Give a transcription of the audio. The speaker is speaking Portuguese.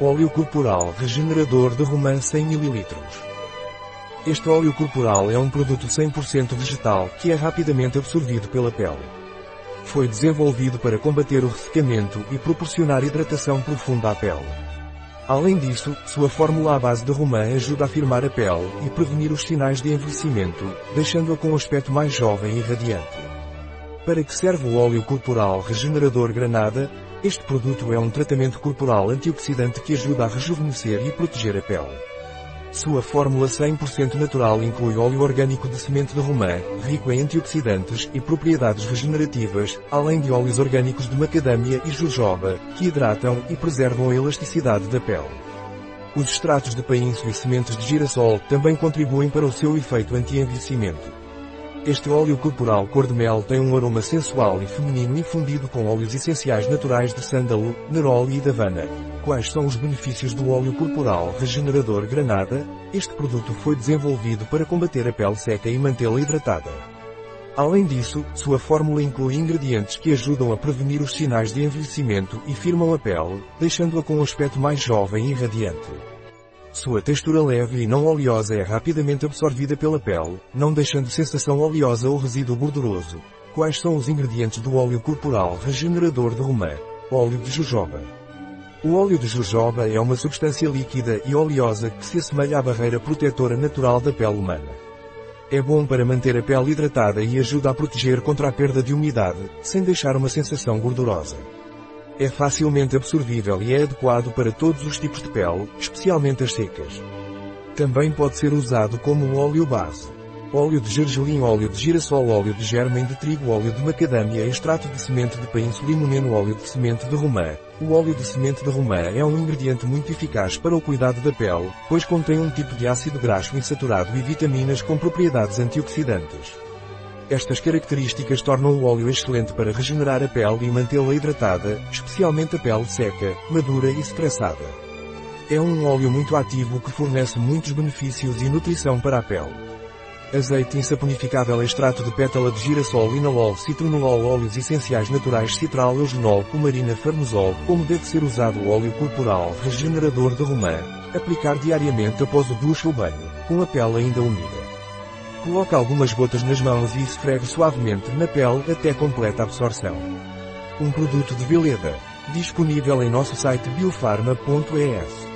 Óleo corporal regenerador de romã 100 ml. Este óleo corporal é um produto 100% vegetal que é rapidamente absorvido pela pele. Foi desenvolvido para combater o ressecamento e proporcionar hidratação profunda à pele. Além disso, sua fórmula à base de romã ajuda a firmar a pele e prevenir os sinais de envelhecimento, deixando-a com um aspecto mais jovem e radiante. Para que serve o óleo corporal regenerador granada? Este produto é um tratamento corporal antioxidante que ajuda a rejuvenescer e proteger a pele. Sua fórmula 100% natural inclui óleo orgânico de semente de romã, rico em antioxidantes e propriedades regenerativas, além de óleos orgânicos de macadâmia e jojoba, que hidratam e preservam a elasticidade da pele. Os extratos de painço e sementes de girassol também contribuem para o seu efeito anti-envelhecimento. Este óleo corporal cor de mel tem um aroma sensual e feminino infundido com óleos essenciais naturais de sândalo, neroli e davana. Quais são os benefícios do óleo corporal regenerador granada? Este produto foi desenvolvido para combater a pele seca e mantê-la hidratada. Além disso, sua fórmula inclui ingredientes que ajudam a prevenir os sinais de envelhecimento e firmam a pele, deixando-a com um aspecto mais jovem e radiante. Sua textura leve e não oleosa é rapidamente absorvida pela pele, não deixando sensação oleosa ou resíduo gorduroso. Quais são os ingredientes do óleo corporal regenerador de romã? Óleo de jojoba. O óleo de jojoba é uma substância líquida e oleosa que se assemelha à barreira protetora natural da pele humana. É bom para manter a pele hidratada e ajuda a proteger contra a perda de umidade, sem deixar uma sensação gordurosa. É facilmente absorvível e é adequado para todos os tipos de pele, especialmente as secas. Também pode ser usado como óleo base. Óleo de gergelim, óleo de girassol, óleo de germem de trigo, óleo de macadâmia, extrato de semente de painço, limoneno, óleo de semente de romã. O óleo de semente de romã é um ingrediente muito eficaz para o cuidado da pele, pois contém um tipo de ácido graxo insaturado e vitaminas com propriedades antioxidantes. Estas características tornam o óleo excelente para regenerar a pele e mantê-la hidratada, especialmente a pele seca, madura e estressada. É um óleo muito ativo que fornece muitos benefícios e nutrição para a pele. Azeite insaponificável extrato de pétala de girassol linalol citronolol óleos essenciais naturais citral eugenol cumarina farnesol como deve ser usado o óleo corporal regenerador de romã. Aplicar diariamente após o duche ou banho, com a pele ainda úmida. Coloque algumas gotas nas mãos e esfregue suavemente na pele até completa absorção. Um produto de Veleda. Disponível em nosso site biofarma.es.